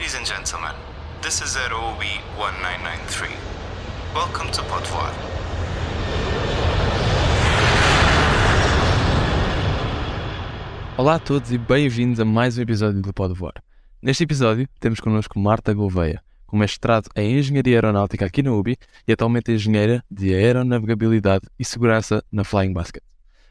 Ladies and gentlemen, this is ROB 1993. Welcome to Potvoar. Olá a todos e bem-vindos a mais um episódio do Pode Voar. Neste episódio temos connosco Marta Gouveia, com mestrado em Engenharia Aeronáutica aqui na UBI e atualmente engenheira de Aeronavegabilidade e Segurança na Flying Basket.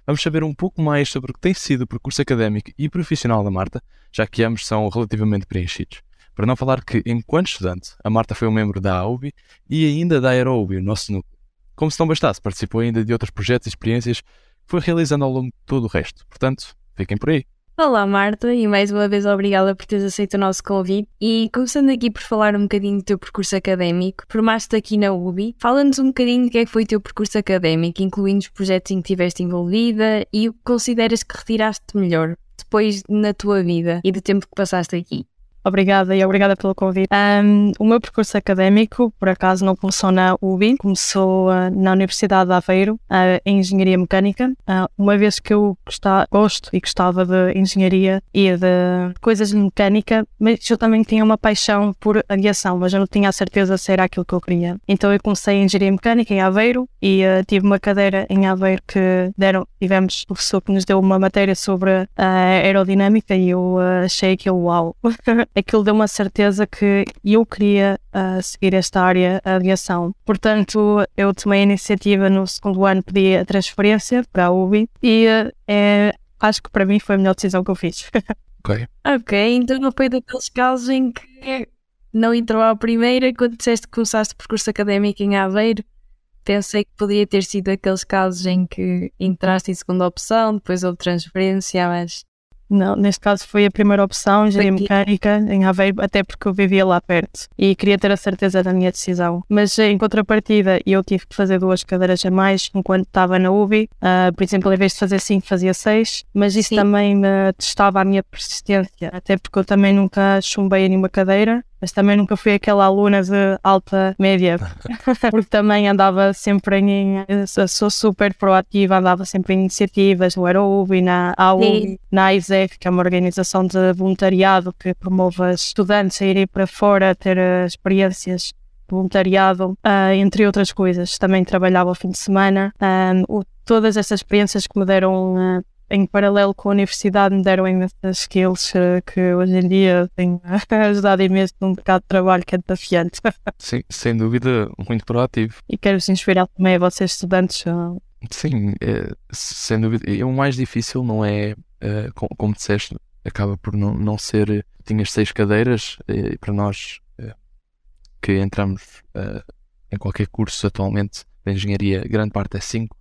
Vamos saber um pouco mais sobre o que tem sido o percurso académico e profissional da Marta, já que ambos são relativamente preenchidos. Para não falar que, enquanto estudante, a Marta foi um membro da AUBI e ainda da AeroUBI, o nosso núcleo. Como se não bastasse, participou ainda de outros projetos e experiências que foi realizando ao longo de todo o resto. Portanto, fiquem por aí. Olá Marta, e mais uma vez obrigada por teres aceito o nosso convite. E começando aqui por falar um bocadinho do teu percurso académico, formaste aqui na UBI, fala-nos um bocadinho do que é que foi o teu percurso académico, incluindo os projetos em que estiveste envolvida e o que consideras que retiraste melhor depois na tua vida e do tempo que passaste aqui. Obrigada e obrigada pelo convite. Um, o meu percurso académico, por acaso, não começou na UBI, começou uh, na Universidade de Aveiro, uh, em Engenharia Mecânica. Uh, uma vez que eu gostava, gosto e gostava de engenharia e de coisas de mecânica, mas eu também tinha uma paixão por aviação, mas eu não tinha a certeza se era aquilo que eu queria. Então eu comecei em Engenharia Mecânica em Aveiro e tive uma cadeira em Aveiro que deram, tivemos professor que nos deu uma matéria sobre aerodinâmica e eu achei que uau. aquilo deu uma certeza que eu queria uh, seguir esta área, a aviação. Portanto, eu tomei a iniciativa no segundo ano, pedi a transferência para a UBI e uh, é, acho que para mim foi a melhor decisão que eu fiz. Ok. Ok, então não foi daqueles casos em que não entrou à primeira quando disseste que começaste o percurso académico em Aveiro. Pensei que poderia ter sido aqueles casos em que entraste em segunda opção, depois houve transferência, mas não, neste caso foi a primeira opção, engenharia mecânica em Aveiro, até porque eu vivia lá perto e queria ter a certeza da minha decisão. Mas em contrapartida, eu tive que fazer duas cadeiras a mais enquanto estava na UBI. Uh, por exemplo, em vez de fazer cinco, fazia seis, mas isso Sim. também me testava a minha persistência, até porque eu também nunca chumbei em nenhuma cadeira mas também nunca fui aquela aluna de alta média, porque também andava sempre em. Sou super proativa, andava sempre em iniciativas no Aeroub, na AUB, na ISEF, que é uma organização de voluntariado que promove estudantes a irem para fora, ter eh, experiências de voluntariado, uh, entre outras coisas. Também trabalhava ao fim de semana. Um, todas essas experiências que me deram uh, em paralelo com a universidade, me deram imensas skills uh, que hoje em dia têm ajudado imenso num mercado de trabalho que é desafiante. Sim, sem dúvida, muito proativo. E quero-vos inspirar também a vocês, estudantes. Uh... Sim, é, sem dúvida. E o mais difícil não é, uh, como, como disseste, acaba por não, não ser. Tinhas seis cadeiras e para nós que entramos em qualquer curso atualmente de engenharia, grande parte é cinco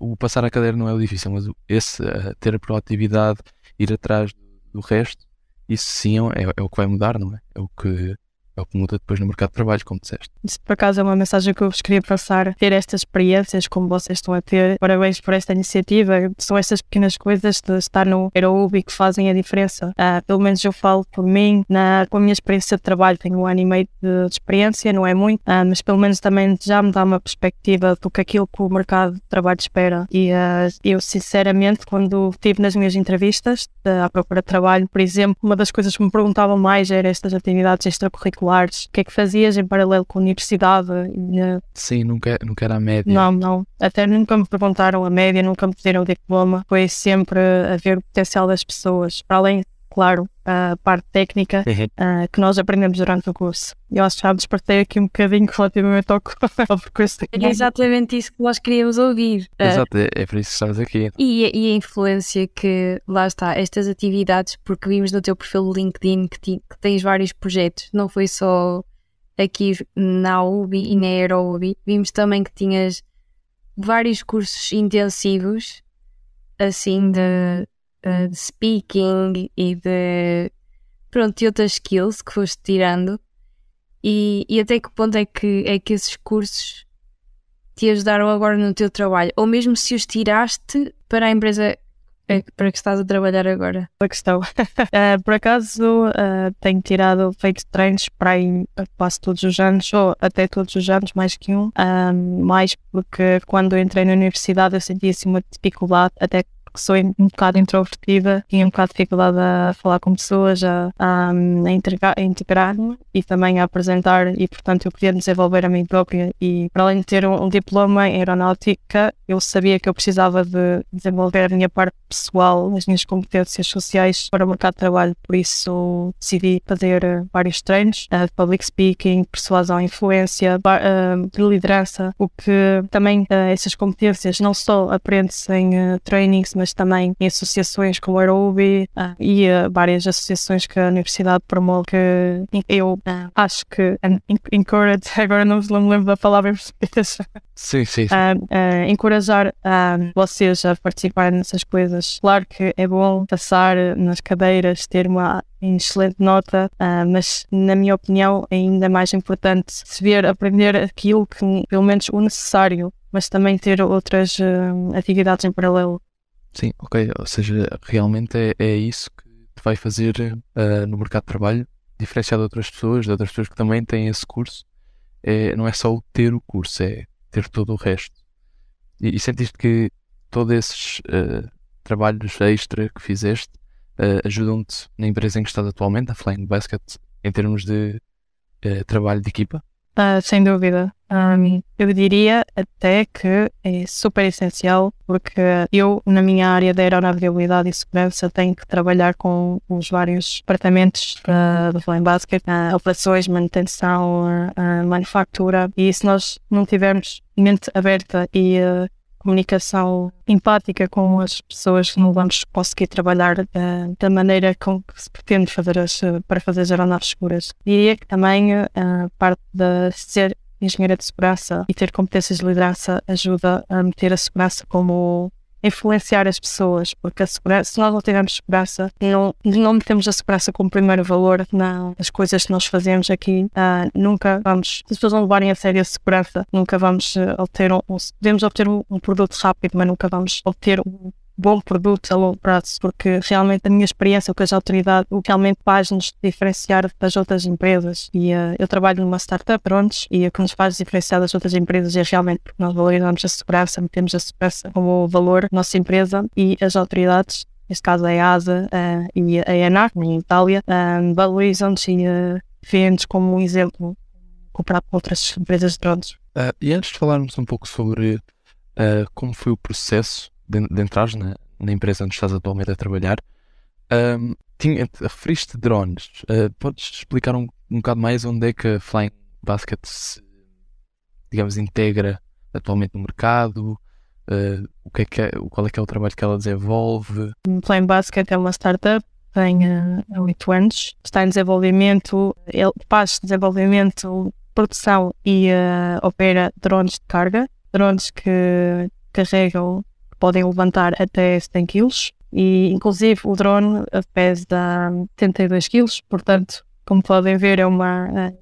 o passar a cadeira não é o difícil, mas esse uh, ter a proatividade, ir atrás do resto, isso sim é, é, o que vai mudar, não é? É o que é o que muda depois no mercado de trabalho, como disseste. Isso, por acaso, é uma mensagem que eu vos queria passar. Ter estas experiências como vocês estão a ter. Parabéns por esta iniciativa. São estas pequenas coisas de estar no Aeroubi que fazem a diferença. Uh, pelo menos eu falo por mim. Na, com a minha experiência de trabalho, tenho um ano e meio de, de experiência, não é muito, uh, mas pelo menos também já me dá uma perspectiva do que aquilo que o mercado de trabalho espera. E uh, eu, sinceramente, quando estive nas minhas entrevistas à procura de trabalho, por exemplo, uma das coisas que me perguntavam mais era estas atividades extracurriculares O que é que fazias em paralelo com a universidade? Sim, nunca, nunca era a média. Não, não. Até nunca me perguntaram a média, nunca me pediram o diploma. Foi sempre a ver o potencial das pessoas. Para além, claro, a parte técnica uh, que nós aprendemos durante o curso. Eu acho que já despertei aqui um bocadinho relativamente ao, ao percurso. É exatamente isso que nós queríamos ouvir. Ah, Exato, é, é por isso que estamos aqui. E, e, a influência que, lá está, estas atividades, porque vimos no teu perfil do LinkedIn que, ti, que tens vários projetos, não foi só aqui na UBI e na AeroUBI, vimos também que tinhas vários cursos intensivos, assim, de uh, de speaking e de pronto, e outras skills que foste tirando e, e até que ponto é que, é que esses cursos te ajudaram agora no teu trabalho ou mesmo se os tiraste para a empresa é para que estás a trabalhar agora? A questão. uh, por acaso uh, tenho tirado, feito treinos para aí quase todos os anos, ou até todos os anos, mais que um. mais porque quando entrei na universidade eu sentia assim uma dificuldade, até sou um bocado introvertida, tinha um bocado de dificuldade a falar com pessoas, a, a, a integrar-me e também a apresentar, e portanto eu queria desenvolver a mim própria. E para além de ter um, um diploma em aeronáutica, eu sabia que eu precisava de desenvolver a minha parte pessoal, as minhas competências sociais para o mercado de trabalho, por isso decidi fazer eh, vários treinos uh, de public speaking, persuasão, influência, uh, de liderança, o que também essas competências não só aprende-se em trainings, mas também em associações como a Aerobi e várias associações que a Universidade promove que eu acho que encourage, agora não me lembro da palavra em português. Sim, sim. sim. encorajar vocês a participar nessas coisas. Claro que é bom passar nas cadeiras, ter uma excelente nota, uh, mas na minha opinião é ainda mais importante se ver aprender aquilo que pelo menos o necessário, mas também ter outras uh, atividades em paralelo. Sim, ok. Ou seja, realmente é, é isso que te vai fazer uh, no mercado de trabalho, diferenciar de outras pessoas, de outras pessoas que também têm esse curso. É, não é só o ter o curso, é ter todo o resto. E, e sentiste que todos esses trabalhos extra que fizeste uh, ajudam-te na empresa em que estás atualmente, a Flying Basket, em termos de uh, trabalho de equipa? Uh, sem dúvida. Um, eu diria até que é super essencial porque eu, na minha área da aeronavegabilidade e segurança, tenho que trabalhar com os vários departamentos uh, do Flying Basket, uh, operações, manutenção, uh, e se nós não tivermos mente aberta e comunicação empática com as pessoas que não vamos conseguir trabalhar uh, da maneira com que se pretende fazer as, para fazer as aeronaves seguras. Diria que também a uh, parte de ser engenheira de segurança e ter competências de liderança ajuda a meter a segurança como influenciar as pessoas, porque a segurança, se nós não tivermos segurança, não, não metemos a segurança como primeiro valor nas coisas que nós fazemos aqui, uh, nunca vamos, se as pessoas não levarem a sério a segurança, nunca vamos uh, obter um podemos obter um, um, produto rápido, mas nunca vamos obter um bom produto a longo prazo, porque realmente a minha experiência com as autoridades, o que realmente faz nos diferenciar das outras empresas. E uh, eu trabalho numa startup, pronto, e o que nos faz diferenciar das outras empresas é realmente porque nós valorizamos a segurança, metemos a segurança como valor da nossa empresa e as autoridades neste caso a EASA uh, e a ENAC, em Itália, um, valorizam-nos e uh, vêem-nos como um exemplo comparado com outras empresas de drones. Uh, e antes de falarmos um pouco sobre como foi o processo de, de entrar na, na, empresa onde estás atualmente a trabalhar, um, tinha, referiste drones. Uh, podes explicar um, um bocado mais onde é que a Flying Basket se, digamos, integra atualmente no mercado? Uh, o que é que é, qual é que é o trabalho que ela desenvolve? Flying Basket é uma startup tem uh, 8 anos, está em desenvolvimento, faz desenvolvimento, produção e uh, opera drones de carga, drones que carregam podem levantar até 100 kg e inclusive o drone pesa 72 kg, portanto, como podem ver, é uma uh,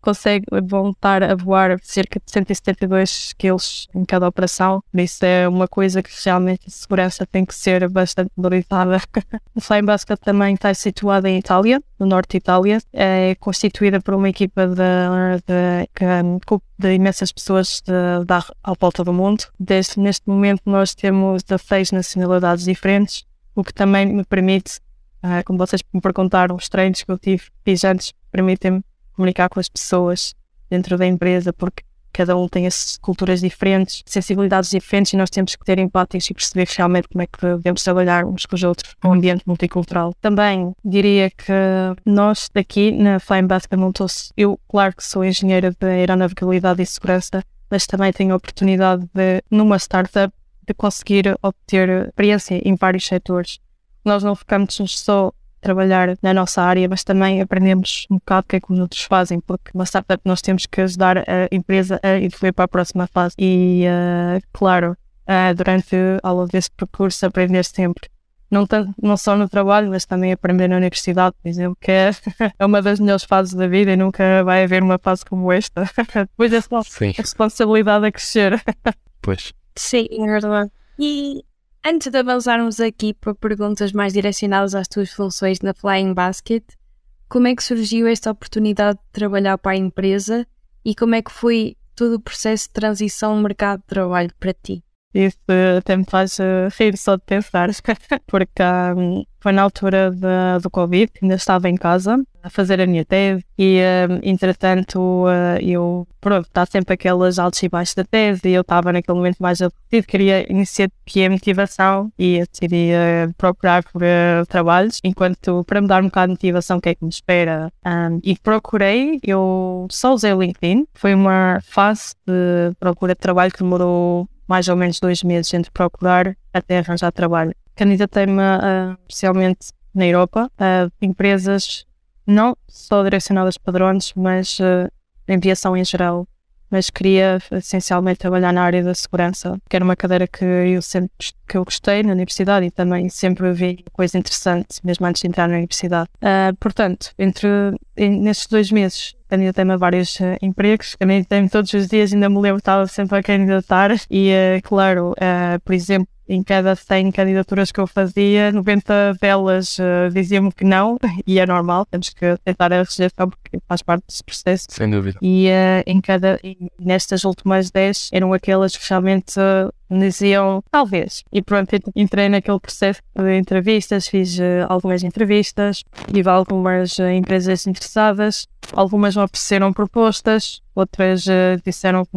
consegue voltar a voar cerca de 172 kg em cada operação. Isso é uma coisa que realmente a segurança tem que ser bastante valorizada. o Flying Basket também está situado em Itália, no norte de Itália. É constituída por uma equipa de, de, de imensas pessoas de, de, à volta do mundo. Desde neste momento nós temos de seis nacionalidades diferentes, o que também me permite, uh, como vocês me perguntaram, os treinos que eu tive, fiz antes, permitem-me comunicar com as pessoas dentro da empresa, porque cada um tem as culturas diferentes, sensibilidades diferentes e nós temos que ter empáticos e perceber realmente como é que devemos trabalhar uns com os outros num ambiente multicultural. Também diria que nós daqui na Flying estou, eu claro que sou engenheira de aeronavegabilidade e segurança, mas também tenho a oportunidade de, numa startup, de conseguir obter experiência em vários setores. Nós não focamos só trabalhar na nossa área, mas também aprendemos um bocado o que é que os outros fazem, porque uma startup nós temos que ajudar a empresa a evoluir para a próxima fase. E, uh, claro, uh, durante ao longo desse percurso, aprender sempre. Não, tanto, não só no trabalho, mas também aprender na universidade, por exemplo, que é, é uma das melhores fases da vida e nunca vai haver uma fase como esta. Depois é só Sim. a responsabilidade a crescer. Pois. Sim, é verdade. E Antes de avançarmos aqui para perguntas mais direcionadas às tuas funções na Flying Basket, como é que surgiu esta oportunidade de trabalhar para a empresa e como é que foi todo o processo de transição no mercado de trabalho para ti? Isso até me faz uh, rir só de pensar, porque um, foi na altura de, do Covid, ainda estava em casa a fazer a minha tese e, um, entretanto, uh, eu, pronto, está sempre aquelas altos e baixos da tese e eu estava naquele momento mais aborrecido, queria iniciar que é motivação e eu decidi uh, procurar por uh, trabalhos, enquanto para me dar um bocado de motivação, o que é que me espera, um, e procurei, eu só usei o LinkedIn, foi uma fase de procura de trabalho que demorou mais ou menos dois meses entre procurar até arranjar trabalho. Candidatei-me uh, especialmente na Europa a empresas não só direcionadas para drones, mas uh, aviação em geral. Mas queria essencialmente trabalhar na área da segurança, que era uma cadeira que eu sempre que eu gostei na universidade e também sempre vi coisa interessante, mesmo antes de entrar na universidade. Uh, portanto, entre nestes dois meses candidatei-me a vários uh, empregos, candidatei-me todos os dias, ainda me lembro, estava sempre a candidatar e, uh, claro, uh, por exemplo, em cada 100 candidaturas que eu fazia, 90 delas uh, diziam-me que não, e é normal, temos que tentar a rejeição porque faz parte desse processo. Sem dúvida. E uh, em cada, e nestas últimas 10 eram aquelas que realmente uh, me diziam talvez. E pronto, entrei naquele processo de entrevistas, fiz algumas entrevistas, tive algumas empresas interessadas, algumas me ofereceram propostas, outras uh, disseram que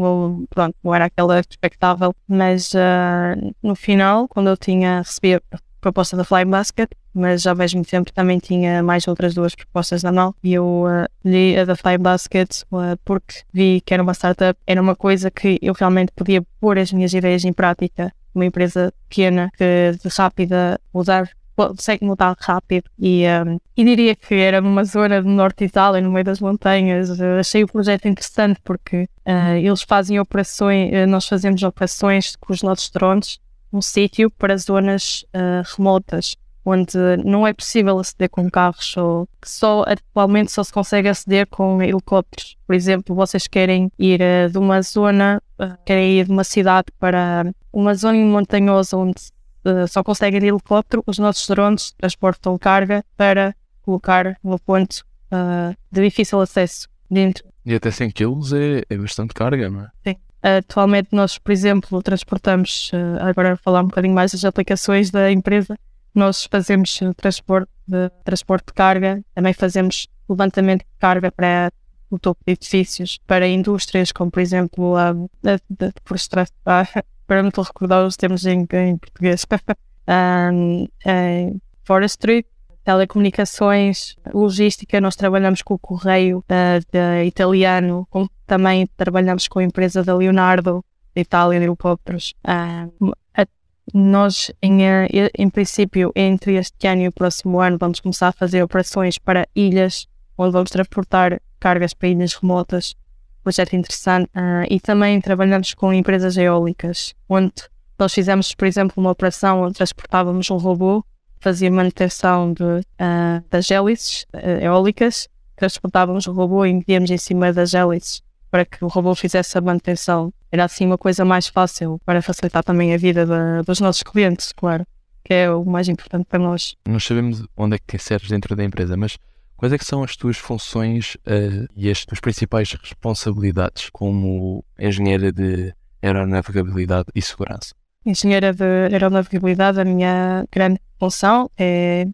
pronto, não era aquela expectável, mas uh, no final, quando eu tinha recebido proposta da Flying Basket, mas ao mesmo tempo também tinha mais outras duas propostas na mão e eu uh, li a da Flying Basket uh, porque vi que era uma startup, era uma coisa que eu realmente podia pôr as minhas ideias em prática uma empresa pequena que de rápida usar consegue mudar rápido e, um, e diria que era numa zona do norte de Itália, no meio das montanhas. Uh, achei o projeto interessante porque uh, eles fazem operações, uh, nós fazemos operações com os nossos drones num sítio para zonas uh, remotas onde não é possível aceder com carros ou que só atualmente só se consegue aceder com helicópteros. Por exemplo, vocês querem ir uh, de uma zona, uh, querem ir de uma cidade para uma zona montanhosa onde só conseguem de helicóptero, os nossos drones transportam carga para colocar no ponto de difícil acesso dentro. E até 100 kg é, é bastante carga, não é? Sim. Atualmente nós, por exemplo, transportamos, uh, agora falar um bocadinho mais das aplicações da empresa, nós fazemos transporte de, transporte de carga, também fazemos levantamento de carga para o topo de edifícios, para indústrias como, por exemplo, a, a, a florestação, para me recordar os termos em, em português. um, em forestry, telecomunicações, logística, nós trabalhamos com o Correio uh, italiano, com, também trabalhamos com a empresa da Leonardo, da Itália, de helicópteros. Uh, nós, em, em princípio, entre este ano e o próximo ano, vamos começar a fazer operações para ilhas, onde vamos transportar cargas para ilhas remotas projeto interessante. Uh, e também trabalhamos com empresas eólicas, onde nós fizemos, por exemplo, uma operação onde transportávamos um robô, fazia manutenção de, uh, das hélices uh, eólicas, transportávamos o robô e medíamos em cima das hélices para que o robô fizesse a manutenção. Era assim uma coisa mais fácil para facilitar também a vida dos nossos clientes, claro, que é o mais importante para nós. Nós sabemos onde é que serves dentro da empresa, mas Quais é que são as tuas funções uh, e as tuas principais responsabilidades como engenheira de aeronavegabilidade e segurança? Engenheira de aeronavegabilidade, a minha grande função é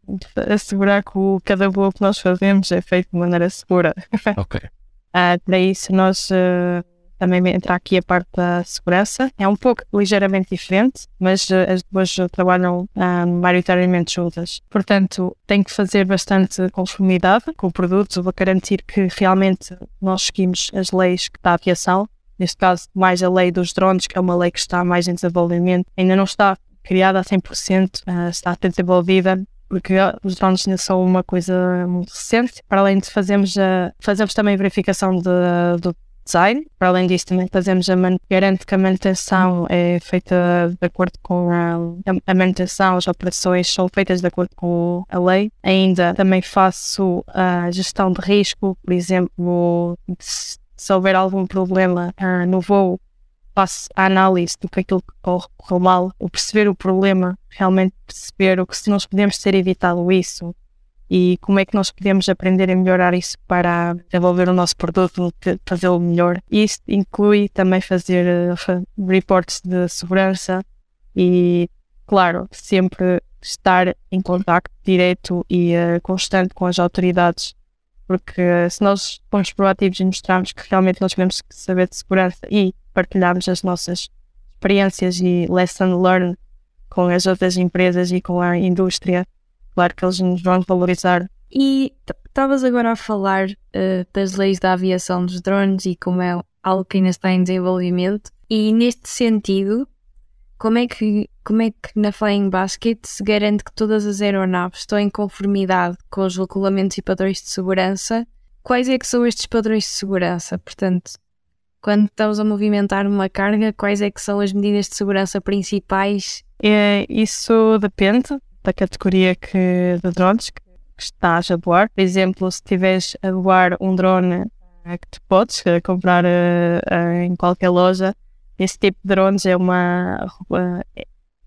assegurar que o, cada voo que nós fazemos é feito de maneira segura. Ok. uh, para isso, nós uh, também entra aqui a parte da segurança. É um pouco ligeiramente diferente, mas uh, as duas trabalham uh, maioritariamente juntas. Portanto, tem que fazer bastante conformidade com o produto para garantir que realmente nós seguimos as leis da aviação. Neste caso, mais a lei dos drones, que é uma lei que está mais em desenvolvimento, ainda não está criada a 100%, uh, está desenvolvida porque os drones ainda são uma coisa muito recente. Para além de fazermos, a, fazemos também verificação de, do design. Para além disso, também fazemos a garante que a manutenção é feita de acordo com a, a, manutenção, as operações são feitas de acordo com a lei. Ainda também faço a gestão de risco, por exemplo, se, se houver algum problema uh, no voo, faço a análise do que aquilo que correu mal, o perceber o problema, realmente perceber o que se nós podemos ter evitado isso, e como é que nós podemos aprender a melhorar isso para desenvolver o nosso produto, fazê-lo melhor. Isso inclui também fazer uh, reports de segurança e, claro, sempre estar em contato direto e uh, constante com as autoridades, porque se nós formos proativos e mostrarmos que realmente nós queremos saber de segurança e partilharmos as nossas experiências e lesson learned com as outras empresas e com a indústria, claro que eles nos vão valorizar. E estavas agora a falar uh, das leis da aviação dos drones e como é algo que ainda está em desenvolvimento. E neste sentido, como é que, como é que na Flying Basket se garante que todas as aeronaves estão em conformidade com os regulamentos e padrões de segurança? Quais é que são estes padrões de segurança? Portanto, quando estamos a movimentar uma carga, quais é que são as medidas de segurança principais? É, isso depende da categoria que, de drones que, que estás a voar. Por exemplo, se estiveres a voar um drone eh, que podes uh, comprar uh, em qualquer loja, esse tipo de drones é uma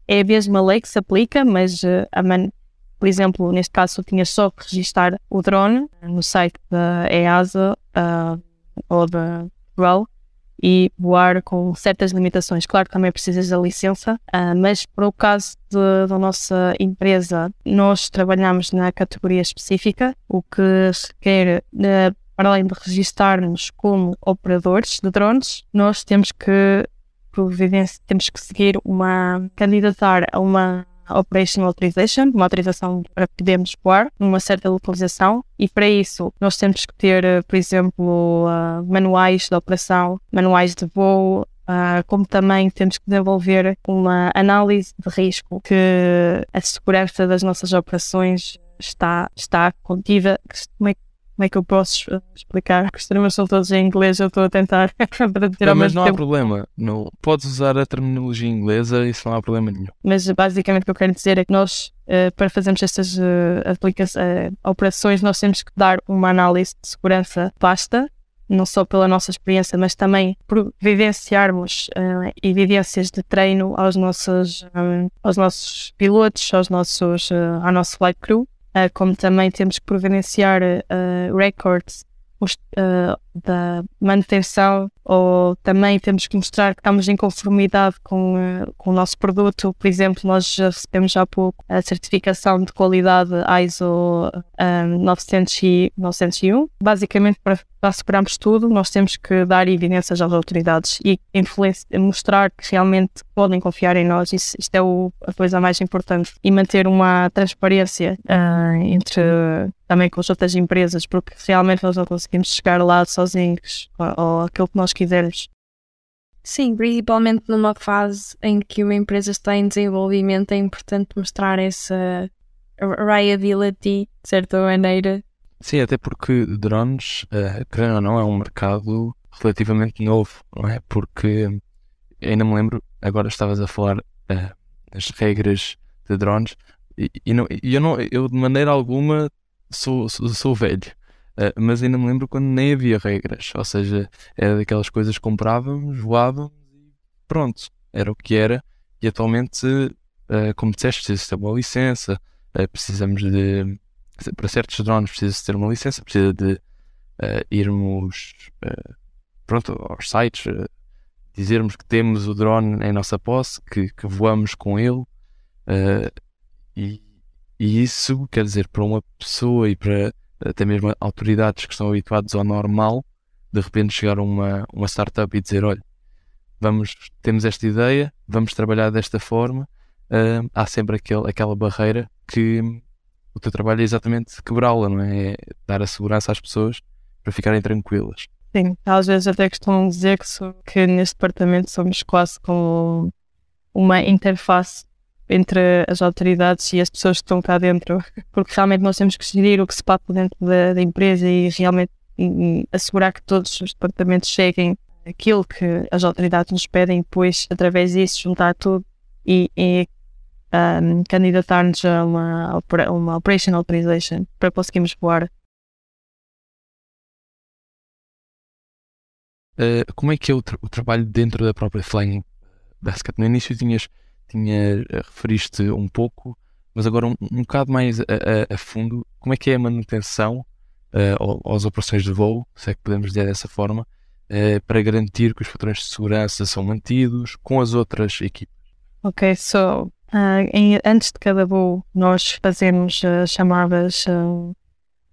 é a mesma lei que se aplica, mas a man, por exemplo, neste caso tinha só que registrar o drone no site da EASA ou da Grow e voar com certas limitações. Claro que também precisas da licença, uh, mas para o caso de, da nossa empresa, nós trabalhamos na categoria específica, o que requer, uh, para além de registarmos como operadores de drones, nós temos que temos que seguir uma candidatar a uma Operational Authorization, uma autorização para podermos voar numa certa localização e para isso nós temos que ter, eh, por exemplo, uh, manuais de operação, manuais de voo, Uh, como também temos que desenvolver uma análise de risco que a segurança das nossas operações está, está contida. Como é, como é que eu posso explicar? Os termos são todos em inglês, eu estou a tentar para dizer não, Mas não tempo. há problema, não, podes usar a terminologia inglesa, isso não há problema nenhum. Mas basicamente o que eu quero dizer é que nós, uh, para fazermos estas uh, uh, operações, nós temos que dar uma análise de segurança vasta, não só pela nossa experiência, mas também por vivenciarmos evidências de treino aos nossos, um, aos nossos pilotos, aos nossos, ao nosso flight crew uh, como também temos que providenciar uh, records uh, da manutenção ou também temos que mostrar que estamos em conformidade com, uh, com o nosso produto. Por exemplo, nós recebemos há pouco a certificação de qualidade ISO um, 900 e 901. Basicamente, para, para assegurarmos tudo, nós temos que dar evidências às autoridades e mostrar que realmente podem confiar em nós. Isso, isto é o, a coisa mais importante. E manter uma transparência uh, entre também com as outras empresas, porque realmente nós não conseguimos chegar lá sozinhos ou, ou aquilo que nós quisermos. Sim, principalmente numa fase em que uma empresa está em desenvolvimento, é importante mostrar essa reliability, de certa maneira. Sim, até porque drones, uh, querendo ou não, é um mercado relativamente novo, não é? Porque ainda me lembro, agora estavas a falar uh, das regras de drones, e, e, não, e eu, não, eu de maneira alguma sou, sou, sou velho. Uh, mas ainda me lembro quando nem havia regras, ou seja, era daquelas coisas que comprávamos, voávamos e pronto, era o que era. E atualmente, uh, como disseste, precisa ter uma licença, uh, precisamos de. Para certos drones precisa ter uma licença, precisa de irmos pronto, aos sites, dizermos que temos o drone em nossa posse, que, que voamos com ele. e, e isso quer dizer, para uma pessoa e para até mesmo autoridades que estão habituados ao normal, de repente chegar uma, uma startup e dizer: olha, vamos, temos esta ideia, vamos trabalhar desta forma, uh, há sempre aquele, aquela barreira que o teu trabalho é exatamente quebrá-la, não é? é? Dar a segurança às pessoas para ficarem tranquilas. Sim, às vezes até costumam dizer que, sou, que neste departamento somos quase como uma interface entre as autoridades e as pessoas que estão cá dentro, porque realmente nós temos que gerir o que se passa dentro da, da empresa e realmente e, assegurar que todos os departamentos cheguem aquilo que as autoridades nos pedem depois, através disso, juntar tudo e, e um, candidatar-nos a uma, uma Operation Authorization para conseguirmos voar. Uh, como é que é o, tra o, trabalho dentro da própria Flying Basket? No início tinhas tinha, eh, referiste um pouco Mas agora um, um bocado mais a, a- a fundo, como é que é a manutenção eh, ao- às operações de voo, se é que podemos dizer dessa forma, eh, para garantir que os padrões de segurança são mantidos com as outras equipas? Ok, so, ah, em- antes de cada voo, nós fazemos as chamadas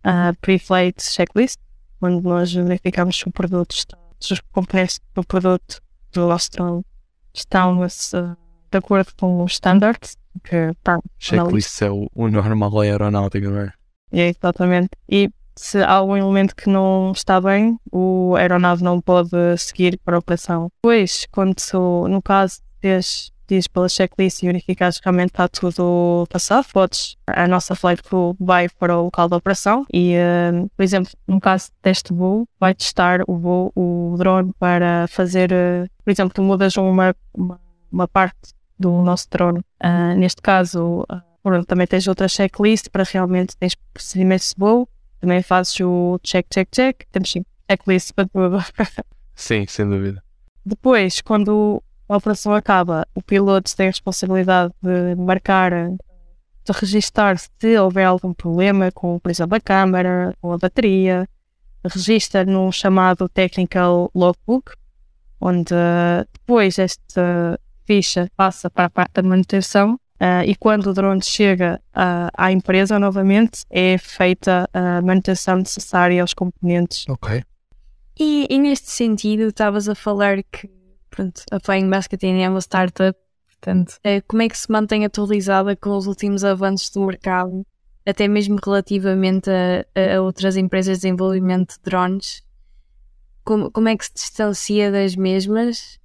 ah, pre-flight checklist, onde nós verificamos se o produto está, se os componentes do produto do nosso estão ah, de acordo com os standards que pá, Checklist é o, o normal aeronáutica, não é? É, exatamente. E se há algum elemento que não está bem, o aeronave não pode seguir para a operação. Depois, quando tu, no caso, tens diz pela checklist e verificares que realmente está tudo passado, podes, a nossa flight crew vai para o local da operação e, eh, por exemplo, no caso deste voo, vai testar o voo, o drone para fazer, eh, por exemplo, tu mudas uma, uma, uma parte do nosso drone. Ah, neste caso, ah, Pronto, também tens outra checklist para realmente tens procedimentos de voo, também fazes o check, check, check, temos sim, checklist para tudo. Sim, sem dúvida. Depois, quando a operação acaba, o piloto tem a responsabilidade de marcar, de registar se houver algum problema com, por exemplo, a câmara ou a bateria, registra num chamado Technical Logbook, onde eh, depois esta ficha passa para a parte da manutenção ah, e quando o drone chega ah, à empresa novamente é feita a manutenção necessária aos componentes. Ok. E, e neste sentido, estavas a falar que pronto, a Flying Basketing é uma startup, portanto, eh, como é que se mantém atualizada com os últimos avanços do mercado, até mesmo relativamente a, a- a outras empresas de desenvolvimento de drones? Como, como é que se distancia das mesmas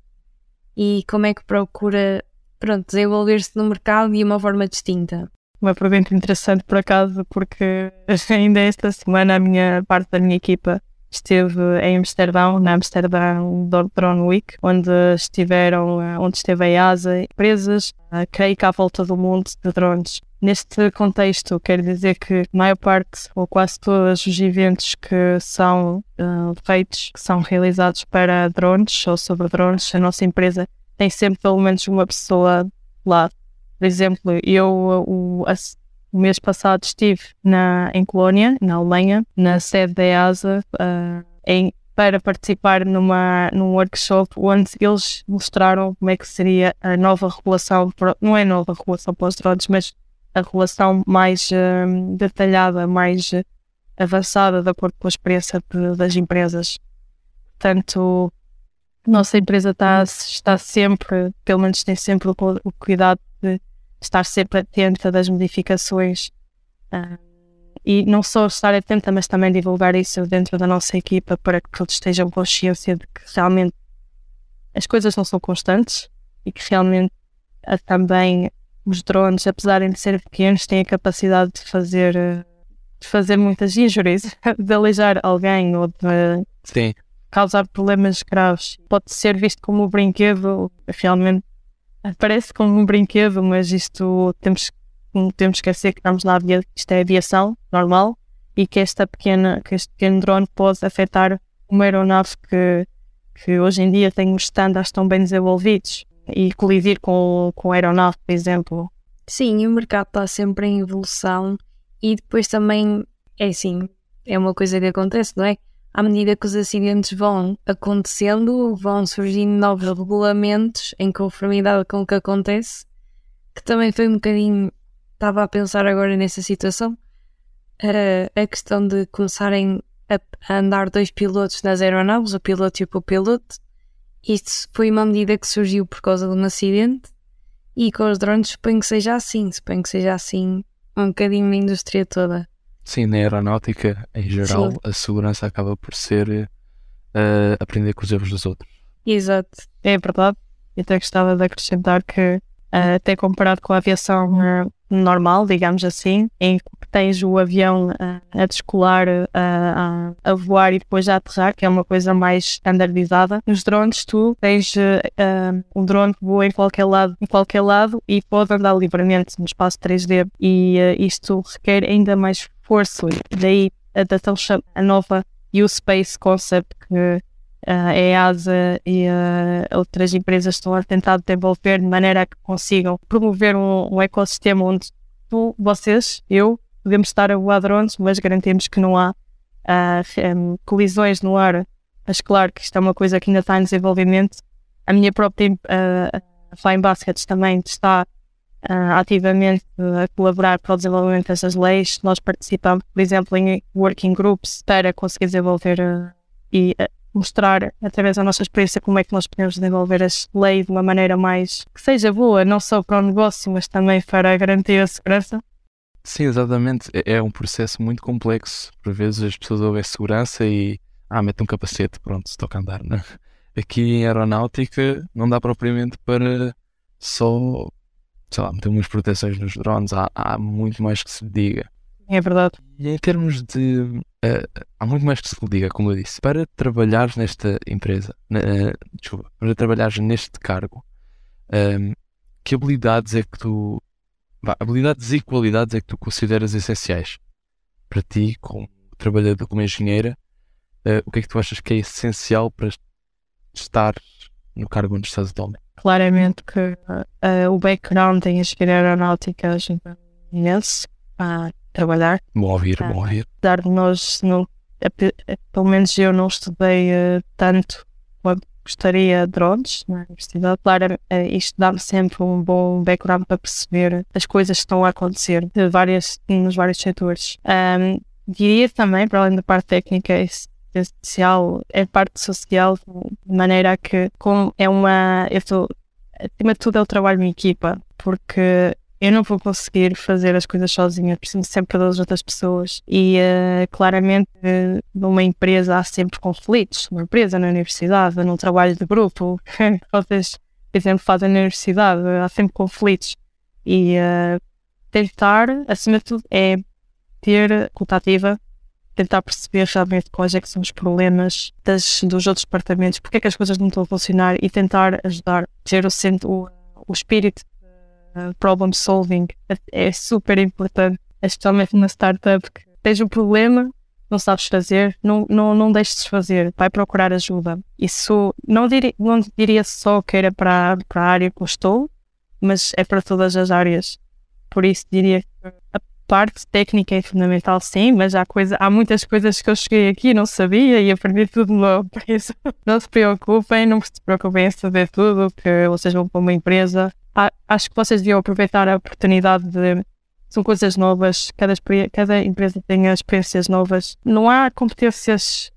e como é que procura pronto, desenvolver-se no mercado de uma forma distinta? Uma pergunta interessante por acaso, porque ainda esta semana a minha parte da minha equipa esteve em Amsterdão, na Amsterdão Drone Week, onde estiveram, eh, onde esteve a EASA, empresas, creio que à volta do mundo de drones. Neste contexto, quero dizer que a maior parte, ou quase todos os eventos que são eh, feitos, que são realizados para drones ou sobre drones, a nossa empresa tem sempre pelo menos uma pessoa lá. Por exemplo, eu o, a- o mês passado estive na, em Colónia, na Alemanha, na sede da EASA, ah, em, para participar numa, num workshop onde eles mostraram como é que seria a nova regulação, não é nova regulação para os drones, mas a regulação mais ah, detalhada, mais avançada, de acordo com a experiência de- das empresas. Portanto, nossa empresa está, está sempre, pelo menos tem sempre o, o cuidado de estar sempre atenta das modificações ah, e não só estar atenta, mas também divulgar isso dentro da nossa equipa para que todos estejam consciência de que realmente as coisas não são constantes e que realmente ah, também os drones, apesar de serem pequenos, têm a capacidade de fazer, ah, de fazer muitas injuries, de aleijar alguém ou de Sim. causar problemas graves. Pode ser visto como um brinquedo, realmente parece como um brinquedo, mas isto temos, temos que esquecer que estamos na avia, isto é aviação normal e que esta pequena, que este pequeno drone pode afetar uma aeronave que, que hoje em dia tem os estándares tão bem desenvolvidos e colidir com, com a aeronave, por exemplo. Sim, o mercado está sempre em evolução e depois também é assim, é uma coisa que acontece, não é? À medida que os acidentes vão acontecendo, vão surgindo novos regulamentos em conformidade com o que acontece, que também foi um bocadinho, estava a pensar agora nessa situação, a questão de começarem a andar dois pilotos nas aeronaves, o piloto e o copiloto. Isto foi uma medida que surgiu por causa de um acidente e com os drones suponho que seja assim, suponho que seja assim um bocadinho na indústria toda. Sim, na aeronáutica, em geral, Sim. a segurança acaba por ser eh, aprender com os erros dos outros. Exato. É verdade. Eu até gostava de acrescentar que, ah, até comparado com a aviação ah, normal, digamos assim, em que tens o avião ah, a descolar, ah, a, a voar e depois a aterrar, que é uma coisa mais standardizada, nos drones tu tens ah, um drone que voa em qualquer lado, em qualquer lado e pode andar livremente no espaço 3D e ah, isto requer ainda mais força. Daí a, a nova U-Space Concept que a EASA e ah, outras empresas estão a tentar desenvolver de maneira que consigam promover um, um ecossistema onde tu, vocês, eu, podemos estar a voar drones, mas garantimos que não há uh, um, colisões no ar. Mas claro que isto é uma coisa que ainda está em desenvolvimento. A minha própria uh, Flying Baskets também está uh, ativamente a colaborar para o desenvolvimento dessas leis. Nós participamos, por exemplo, em working groups para conseguir desenvolver uh, e mostrar, através da nossa experiência, como é que nós podemos desenvolver as leis de uma maneira mais que seja boa, não só para o negócio, mas também para garantir a segurança. Sim, exatamente. É, é um processo muito complexo. Por vezes as pessoas ouvem segurança e ah, mete um capacete, pronto, se toca a andar, né? Aqui em aeronáutica não dá propriamente para só, sei lá, meter umas proteções nos drones. Há, há muito mais que se diga. É verdade. E em termos de. Uh, há muito mais que se diga, como eu disse. Para trabalhares nesta empresa, uh, desculpa, para trabalhares neste cargo, um, que habilidades é que tu. Bah, habilidades e qualidades é que tu consideras essenciais para ti, como trabalhador, como engenheira? Uh, o que é que tu achas que é essencial para estar no cargo onde estás atualmente? Claramente que uh, o background em engenharia aeronáutica ajuda imenso a trabalhar. Bom ouvir, bom ouvir. Apesar de nós, não, pelo menos eu não estudei uh, tanto quanto gostaria de drones na universidade. Claro, uh, isto dá-me sempre um bom background para perceber as coisas que estão a acontecer de várias, nos vários setores. Um, diria também, para além da parte técnica, social, é parte social, de maneira que, como é uma. Eu estou. Acima de tudo, é o trabalho em equipa, porque eu não vou conseguir fazer as coisas sozinha, preciso sempre das outras pessoas. E uh, claramente, numa empresa há sempre conflitos. Numa empresa, na universidade, num trabalho de grupo, vocês, por exemplo, fazem na universidade, há sempre conflitos. E uh, tentar, acima de tudo, é ter contativa tentar perceber realmente quais é que são os problemas das, dos outros departamentos, porque é que as coisas não estão a funcionar e tentar ajudar, ter o, o, o espírito problem solving é, é super importante, especialmente na startup, que tens um problema, não sabes fazer, não, não, não deixes de fazer, vai procurar ajuda. Isso não diria, não diria só que era para, para a área que eu estou, mas é para todas as áreas. Por isso diria que a parte técnica é fundamental, sim, mas há, coisa, há muitas coisas que eu cheguei aqui e não sabia e aprendi tudo novo. Por isso, não se preocupem, não se preocupem em saber tudo, que vocês vão para uma empresa. Acho que vocês deviam aproveitar a oportunidade de. São coisas novas, cada, cada empresa tem experiências novas. Não há competências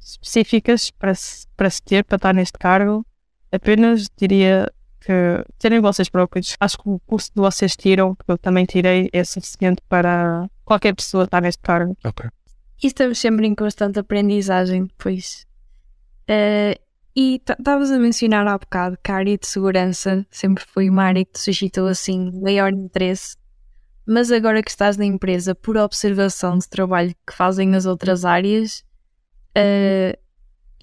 específicas para se, para se ter, para estar neste cargo. Apenas diria que terem vocês próprios. Acho que o curso que vocês tiram, que eu também tirei, é suficiente para qualquer pessoa estar neste cargo. Ok. E estamos sempre em constante aprendizagem depois. Uh, e estavas a mencionar há bocado que a área de segurança sempre foi uma área que te suscitou assim maior interesse. Mas agora que estás na empresa, por observação de trabalho que fazem nas outras áreas, uh,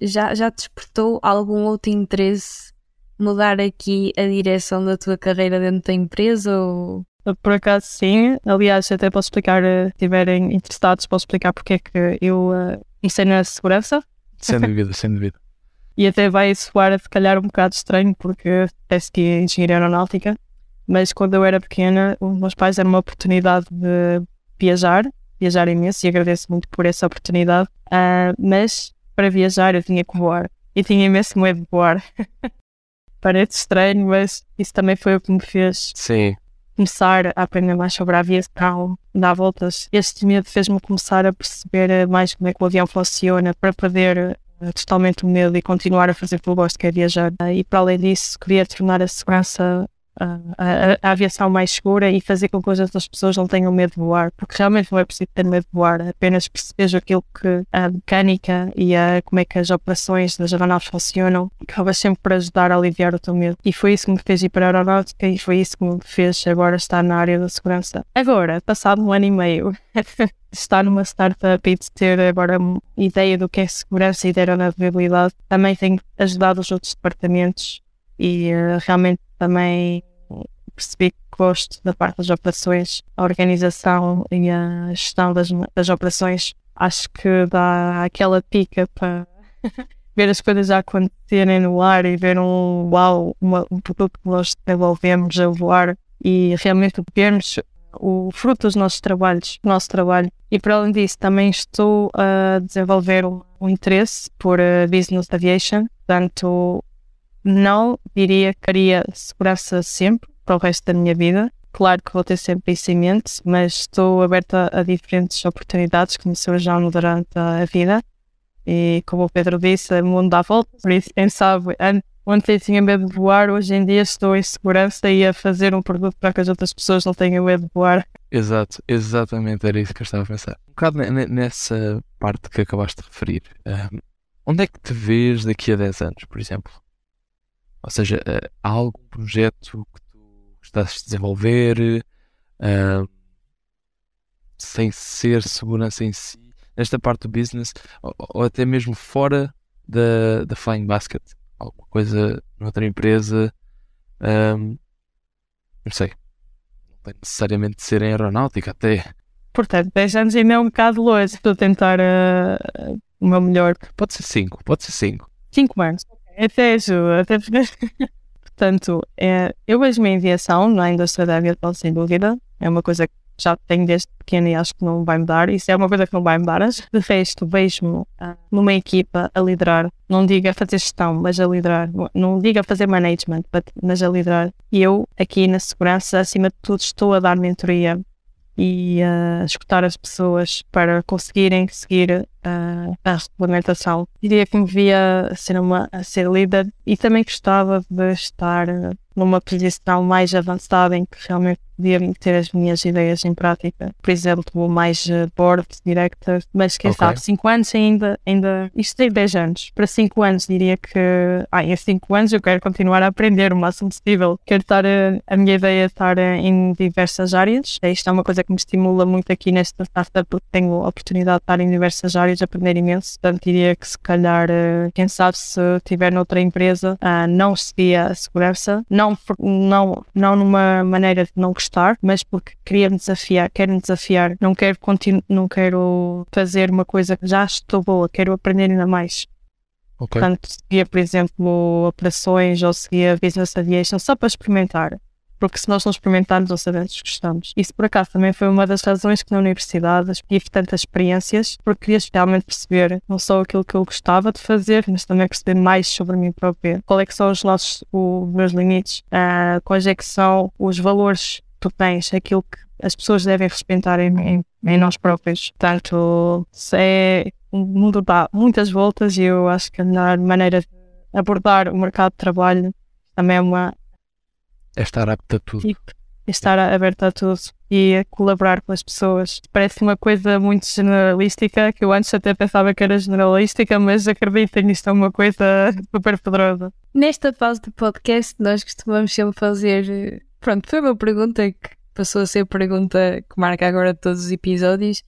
já, já despertou algum outro interesse mudar aqui a direção da tua carreira dentro da empresa? Ou... Por acaso, sim. Aliás, até posso explicar, se estiverem interessados, posso explicar porque é que eu uh, ensino a segurança. Sem dúvida, sem dúvida. E até vai soar, se calhar, um bocado estranho, porque parece que é engenharia aeronáutica. Mas quando eu era pequena, os meus pais deram uma oportunidade de viajar, viajar imenso, e agradeço muito por essa oportunidade. Uh, mas para viajar eu tinha que voar. E tinha imenso medo de voar. parece estranho, mas isso também foi o que me fez Sim. começar a aprender mais sobre a aviação, dar voltas. Este medo fez-me começar a perceber mais como é que o avião funciona para poder totalmente o medo e continuar a fazer o que eu gosto, que é viajar. E para além disso, queria tornar a segurança a, a, aviação mais segura e fazer com que as outras pessoas não tenham medo de voar, porque realmente não é preciso ter medo de voar, apenas perceber aquilo que a mecânica e a, como é que as operações das aeronaves funcionam, acaba sempre por ajudar a aliviar o teu medo. E foi isso que me fez ir para a aeronáutica e foi isso que me fez agora estar na área da segurança. Agora, passado um ano e meio, estar numa startup e de ter agora uma ideia do que é segurança e de aeronavegabilidade, também tem ajudado os outros departamentos e uh, realmente também percebi que gosto da parte das operações, a organização e a gestão das, das operações. Acho que dá aquela pica para ver as coisas já acontecerem no ar e ver um uau, uma, um produto que nós desenvolvemos a voar e realmente vermos o fruto dos nossos trabalhos, do nosso trabalho. E para além disso, também estou a desenvolver um, um interesse por uh, business aviation, portanto, não diria que queria segurança sempre para o resto da minha vida. Claro que vou ter sempre isso em mente, mas estou aberta a diferentes oportunidades que me surjam durante a vida. E como o Pedro disse, o mundo dá volta, por isso, quem sabe, Ontem tinha medo de voar, hoje em dia estou em segurança e a fazer um produto para que as outras pessoas não tenham medo de voar. Exato, exatamente, era isso que eu estava a pensar. Um bocado nessa parte que acabaste de referir, um, onde é que te vês daqui a 10 anos, por exemplo? Ou seja, uh, há algum projeto que tu estás a desenvolver uh, sem ser segurança em si, nesta parte do business, ou, ou até mesmo fora da, da Flying Basket? alguma coisa noutra empresa. Um, não sei. Não tem necessariamente de ser em aeronáutica, até. Portanto, 10 anos ainda é um bocado longe. Estou a tentar uh, o meu melhor. Pode ser 5, pode ser 5. 5 anos. Ajuda. Até... Portanto, é, eu vejo-me em na indústria da aviação, sem dúvida. É uma coisa que já tenho desde pequeno e acho que não vai mudar. Isso é uma coisa que não vai mudar. De resto, vejo-me uh, numa equipa a liderar. Não diga fazer gestão, mas a liderar. Não diga fazer management, mas a liderar. E eu, aqui na segurança, acima de tudo, estou a dar mentoria e uh, escutar as pessoas para conseguirem seguir uh, a regulamentação. Diria que me via a ser, uma, a ser líder e também gostava de estar numa posição mais avançada em que realmente podia meter as minhas ideias em prática. Por exemplo, mais uh, board director, mas quem okay. sabe, 5 anos ainda, ainda. Isto tem 10 anos. Para 5 anos diria que. Ah, em 5 anos eu quero continuar a aprender o máximo possível. Quero estar. Uh, a minha ideia é estar uh, em diversas áreas. Isto é uma coisa que me estimula muito aqui nesta startup, porque tenho a oportunidade de estar em diversas áreas, aprender imenso. Portanto, diria que se calhar, quem sabe, se estiver noutra empresa, não seguia a segurança. Não, não, não numa maneira de não gostar gostar, mas porque queria me desafiar, quero me desafiar, não quero continuar, não quero fazer uma coisa que já estou boa, quero aprender ainda mais. Okay. Portanto, seguia, por exemplo, operações ou seguia business aviation só para experimentar. Porque se nós não experimentarmos, não sabemos que gostamos. Isso, por acaso, também foi uma das razões que na universidade tive tantas experiências, porque queria realmente perceber não só aquilo que eu gostava de fazer, mas também perceber mais sobre mim própria. Qual é que são os, nossos, os meus limites, uh, quais é que são os valores tu tens, aquilo que as pessoas devem respeitar em, em, nós próprios. Portanto, é, o mundo dá muitas voltas e eu acho que a melhor maneira de abordar o mercado de trabalho também é uma. É estar apto a tudo. Tipo, estar aberto a tudo e a colaborar com as pessoas. Parece uma coisa muito generalística, que eu antes até pensava que era generalística, mas acreditem, isto é uma coisa super poderosa. Nesta fase do podcast, nós costumamos sempre fazer Pronto, foi uma pergunta que passou a ser a pergunta que marca agora todos os episódios.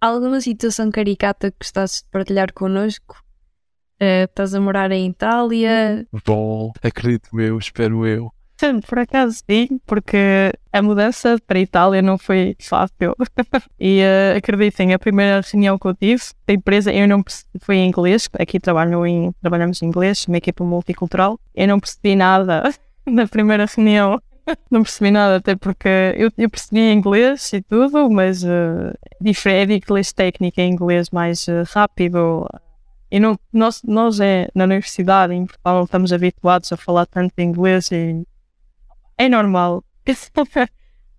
Alguma situação caricata que gostasses de partilhar connosco? Uh, estás a morar em Itália? Bom, acredito eu, espero eu. Por acaso sim, porque a mudança para a Itália não foi fácil. e uh, acreditem, a primeira reunião que eu tive da empresa, eu não percebi, foi em inglês, aqui trabalho em, trabalhamos em inglês, uma equipa multicultural, eu não percebi nada na primeira reunião não percebi nada, até porque eu, eu percebi inglês e tudo, mas uh, é inglês técnico, é inglês mais uh, rápido. E não, nós, nós é, na universidade em Portugal estamos habituados a falar tanto inglês e é normal.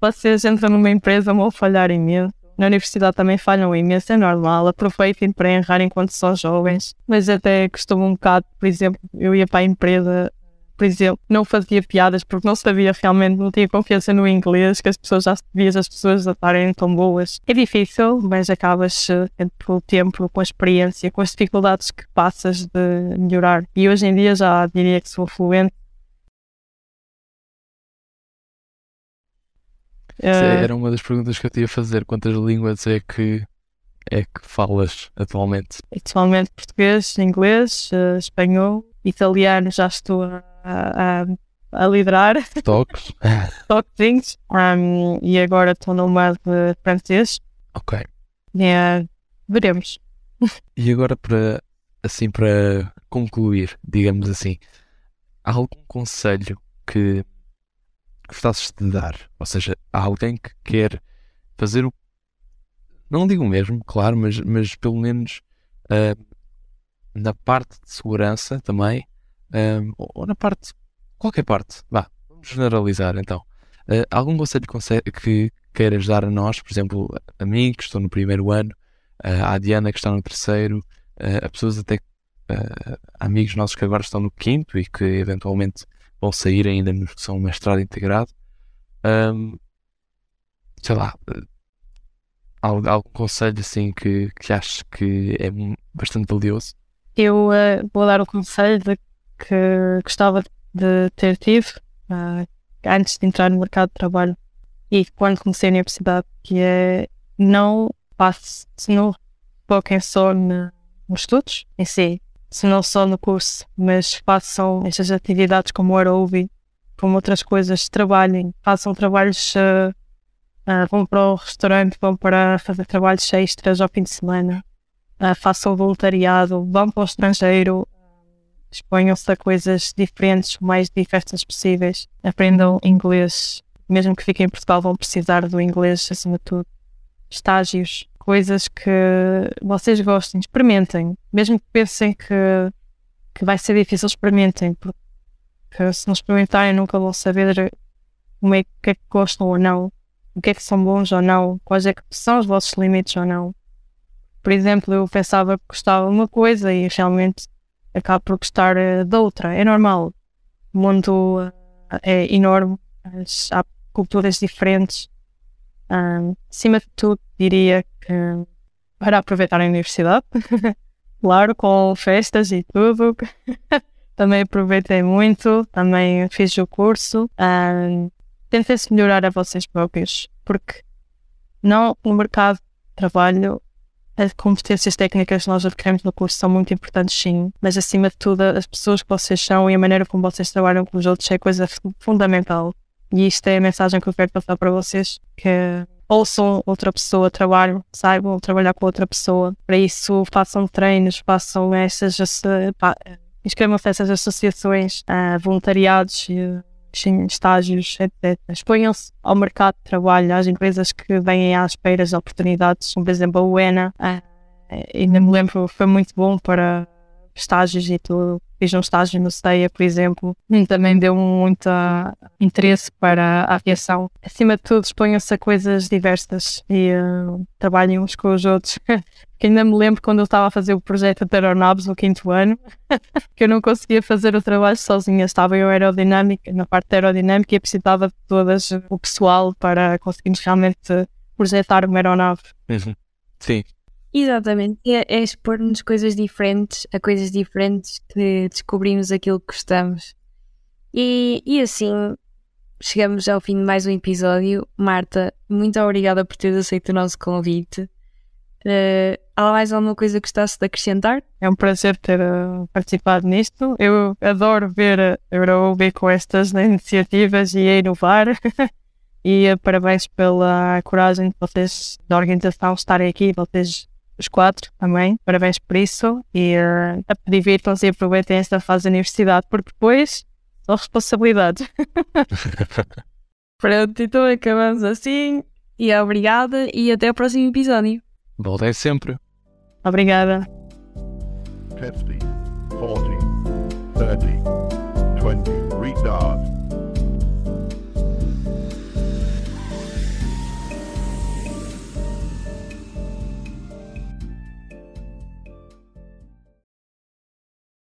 Vocês entram numa empresa vão falhar imenso. Na universidade também falham imenso, é normal. Aproveitem para errar enquanto são jovens. Mas até costumo um bocado, por exemplo, eu ia para a empresa por exemplo, não fazia piadas porque não sabia realmente, não tinha confiança no inglês, que as pessoas já vias as pessoas a estarem tão boas. É difícil, mas acabas com o tempo, com a experiência, com as dificuldades que passas de melhorar. E hoje em dia já diria que sou fluente. Uh, era uma das perguntas que eu tinha a fazer. Quantas línguas é que é que falas atualmente? Atualmente português, inglês, uh, espanhol, italiano já estou a a, a, liderar. Toques. Toquezinhos. Um, e agora estou no mar de francês. Ok. É, veremos. E agora para assim para concluir, digamos assim, há algum conselho que gostasses de dar? Ou seja, há alguém que quer fazer o. Não digo mesmo, claro, mas, mas pelo menos uh, na parte de segurança também, uh, ou na parte. qualquer parte. Vá, vamos generalizar então. Uh, algum conselho que queiras dar a nós, por exemplo, a mim que estou no primeiro ano, à Diana que está no terceiro, a pessoas até amigos nossos que agora estão no quinto e que eventualmente vão sair ainda nos que são mestrado integrado. Um, sei lá, algum, algum conselho assim que, que aches que é bastante valioso? Eu uh, vou dar o conselho de que gostava de ter tido uh, antes de entrar no mercado de trabalho e quando comecei a universidade, que é não passe, se não foquem só nos estudos em si, se não só no curso, mas façam estas atividades como o Aerobi, como outras coisas, trabalhem, façam trabalhos, uh, uh, vão para o restaurante, vão para fazer trabalhos extras ao fim de semana, uh, façam voluntariado, vão para o estrangeiro, exponham-se a coisas diferentes, o mais diferentes possíveis, aprendam inglês, mesmo que fiquem em Portugal, vão precisar do inglês acima de tudo. Estágios, coisas que vocês gostem, experimentem. Mesmo que pensem que, que vai ser difícil, experimentem, porque se não experimentarem nunca vão saber como é, que é que gostam ou não, o que é que são bons ou não, quais é que são os vossos limites ou não. Por exemplo, eu pensava que gostava de uma coisa e realmente acabo por gostar eh, da outra. É normal. O mundo eh, é enorme, há culturas diferentes. Acima de tudo, diria que para aproveitar a universidade, claro, com festas e tudo. também aproveitei muito, também fiz o curso. Um, Tentem-se melhorar a vocês próprios, porque não no mercado de trabalho as competências técnicas que nós adquirimos no curso são muito importantes, sim, mas acima de tudo, as pessoas que vocês são e a maneira como vocês trabalham com os outros é coisa fundamental. E isto é a mensagem que eu quero passar para vocês: que ouçam outra pessoa, trabalham, saibam trabalhar com outra pessoa. Para isso, façam treinos, façam essas, inscrevam-se essas associações, uh, voluntariados, uh, estágios, etc. Exponham-se ao mercado de trabalho, às empresas que vêm à espera de oportunidades, por exemplo, a UENA. Uh, ainda me lembro, foi muito bom para estágios e tudo. Fiz um estágio no CEIA, por exemplo, também deu muito interesse para a aviação. Acima de tudo, exponham-se a coisas diversas e uh, trabalhem uns com os outros. que ainda me lembro quando eu estava a fazer o projeto de aeronaves no quinto ano, que eu não conseguia fazer o trabalho sozinha. Estava eu aerodinâmica, na parte da aerodinâmica e precisava de todas o pessoal para conseguirmos realmente projetar uma aeronave. Uhum. Sim, Exatamente, é, é expor-nos coisas diferentes, a coisas diferentes que descobrimos aquilo que gostamos. E, e assim chegamos ao fim de mais um episódio. Marta, muito obrigada por teres aceito o nosso convite. Uh, há mais alguma coisa que gostasse de acrescentar? É um prazer ter uh, participado nisto. Eu adoro ver a Eurobe com estas iniciativas e a inovar. e parabéns pela coragem de vocês, da organização, estarem aqui. Vocês os quatro também. Parabéns por isso e uh, divirtam-se e aproveitem esta fase da universidade, porque depois são responsabilidades. Pronto, então acabamos assim. E obrigada e até o próximo episódio. Voltem sempre. Obrigada. 50, 40, 30, 20, retard.